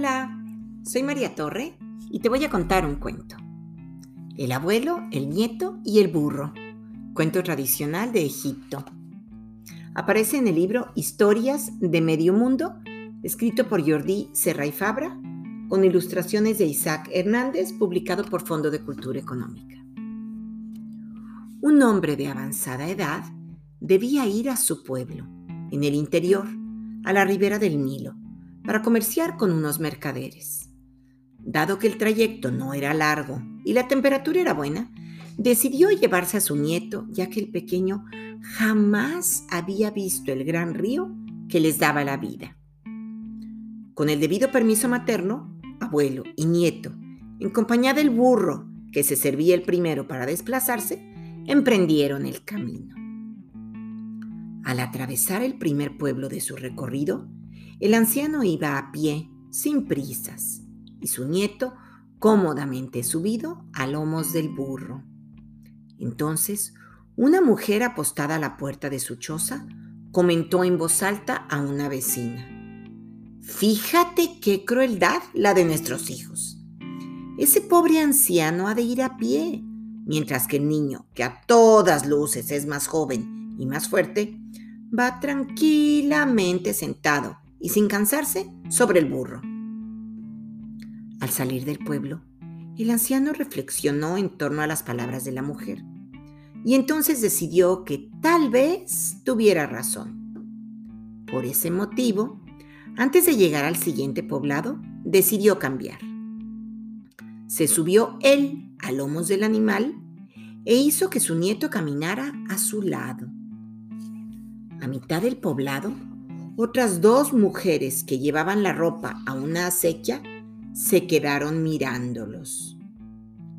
Hola, soy María Torre y te voy a contar un cuento. El abuelo, el nieto y el burro. Cuento tradicional de Egipto. Aparece en el libro Historias de Medio Mundo, escrito por Jordi Serra Fabra, con ilustraciones de Isaac Hernández, publicado por Fondo de Cultura Económica. Un hombre de avanzada edad debía ir a su pueblo, en el interior, a la ribera del Nilo, para comerciar con unos mercaderes. Dado que el trayecto no era largo y la temperatura era buena, decidió llevarse a su nieto, ya que el pequeño jamás había visto el gran río que les daba la vida. Con el debido permiso materno, abuelo y nieto, en compañía del burro que se servía el primero para desplazarse, emprendieron el camino. Al atravesar el primer pueblo de su recorrido, el anciano iba a pie, sin prisas, y su nieto cómodamente subido a lomos del burro. Entonces, una mujer apostada a la puerta de su choza comentó en voz alta a una vecina. Fíjate qué crueldad la de nuestros hijos. Ese pobre anciano ha de ir a pie, mientras que el niño, que a todas luces es más joven y más fuerte, va tranquilamente sentado y sin cansarse sobre el burro. Al salir del pueblo, el anciano reflexionó en torno a las palabras de la mujer y entonces decidió que tal vez tuviera razón. Por ese motivo, antes de llegar al siguiente poblado, decidió cambiar. Se subió él a lomos del animal e hizo que su nieto caminara a su lado. A mitad del poblado, otras dos mujeres que llevaban la ropa a una acequia se quedaron mirándolos.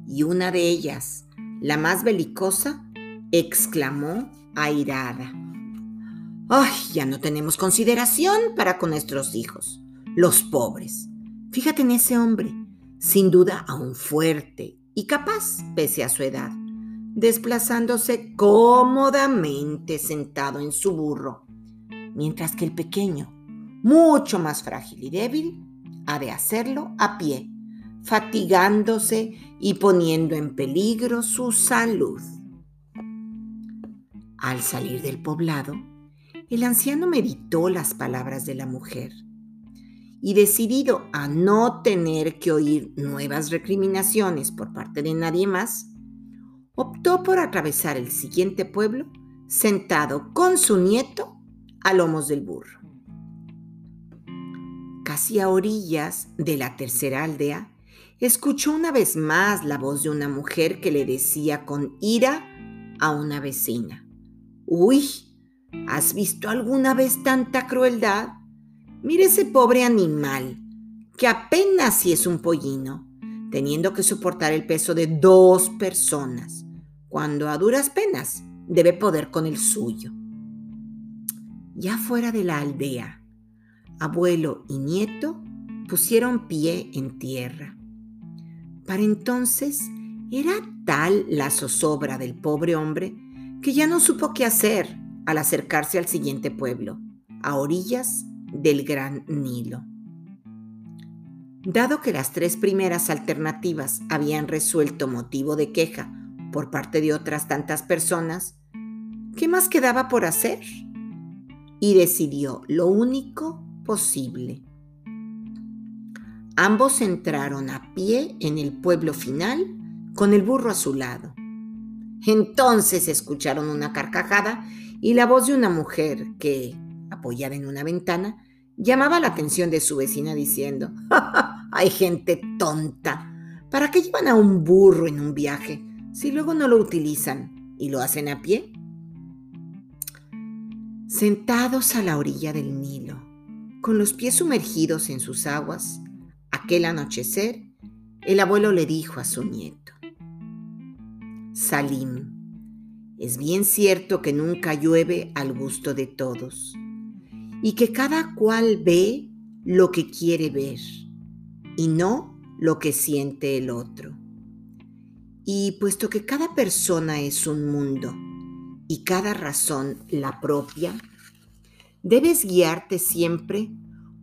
Y una de ellas, la más belicosa, exclamó airada. ¡Ay, ya no tenemos consideración para con nuestros hijos, los pobres! Fíjate en ese hombre, sin duda aún fuerte y capaz pese a su edad, desplazándose cómodamente sentado en su burro mientras que el pequeño, mucho más frágil y débil, ha de hacerlo a pie, fatigándose y poniendo en peligro su salud. Al salir del poblado, el anciano meditó las palabras de la mujer y decidido a no tener que oír nuevas recriminaciones por parte de nadie más, optó por atravesar el siguiente pueblo sentado con su nieto a lomos del burro. Casi a orillas de la tercera aldea, escuchó una vez más la voz de una mujer que le decía con ira a una vecina, Uy, ¿has visto alguna vez tanta crueldad? Mire ese pobre animal, que apenas si es un pollino, teniendo que soportar el peso de dos personas, cuando a duras penas debe poder con el suyo ya fuera de la aldea, abuelo y nieto pusieron pie en tierra. Para entonces era tal la zozobra del pobre hombre que ya no supo qué hacer al acercarse al siguiente pueblo, a orillas del gran Nilo. Dado que las tres primeras alternativas habían resuelto motivo de queja por parte de otras tantas personas, ¿qué más quedaba por hacer? Y decidió lo único posible. Ambos entraron a pie en el pueblo final con el burro a su lado. Entonces escucharon una carcajada y la voz de una mujer que, apoyada en una ventana, llamaba la atención de su vecina diciendo, hay gente tonta. ¿Para qué llevan a un burro en un viaje si luego no lo utilizan y lo hacen a pie? Sentados a la orilla del Nilo, con los pies sumergidos en sus aguas, aquel anochecer, el abuelo le dijo a su nieto, Salim, es bien cierto que nunca llueve al gusto de todos y que cada cual ve lo que quiere ver y no lo que siente el otro. Y puesto que cada persona es un mundo, y cada razón la propia, debes guiarte siempre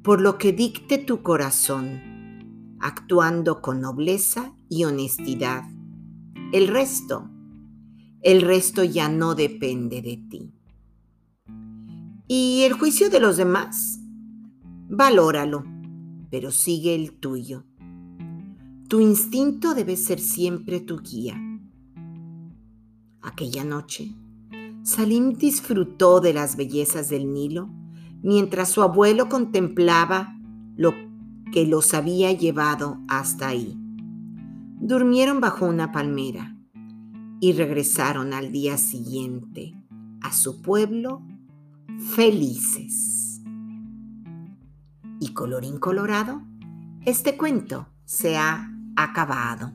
por lo que dicte tu corazón, actuando con nobleza y honestidad. El resto, el resto ya no depende de ti. Y el juicio de los demás, valóralo, pero sigue el tuyo. Tu instinto debe ser siempre tu guía. Aquella noche, Salim disfrutó de las bellezas del Nilo mientras su abuelo contemplaba lo que los había llevado hasta ahí. Durmieron bajo una palmera y regresaron al día siguiente a su pueblo felices. Y colorín colorado, este cuento se ha acabado.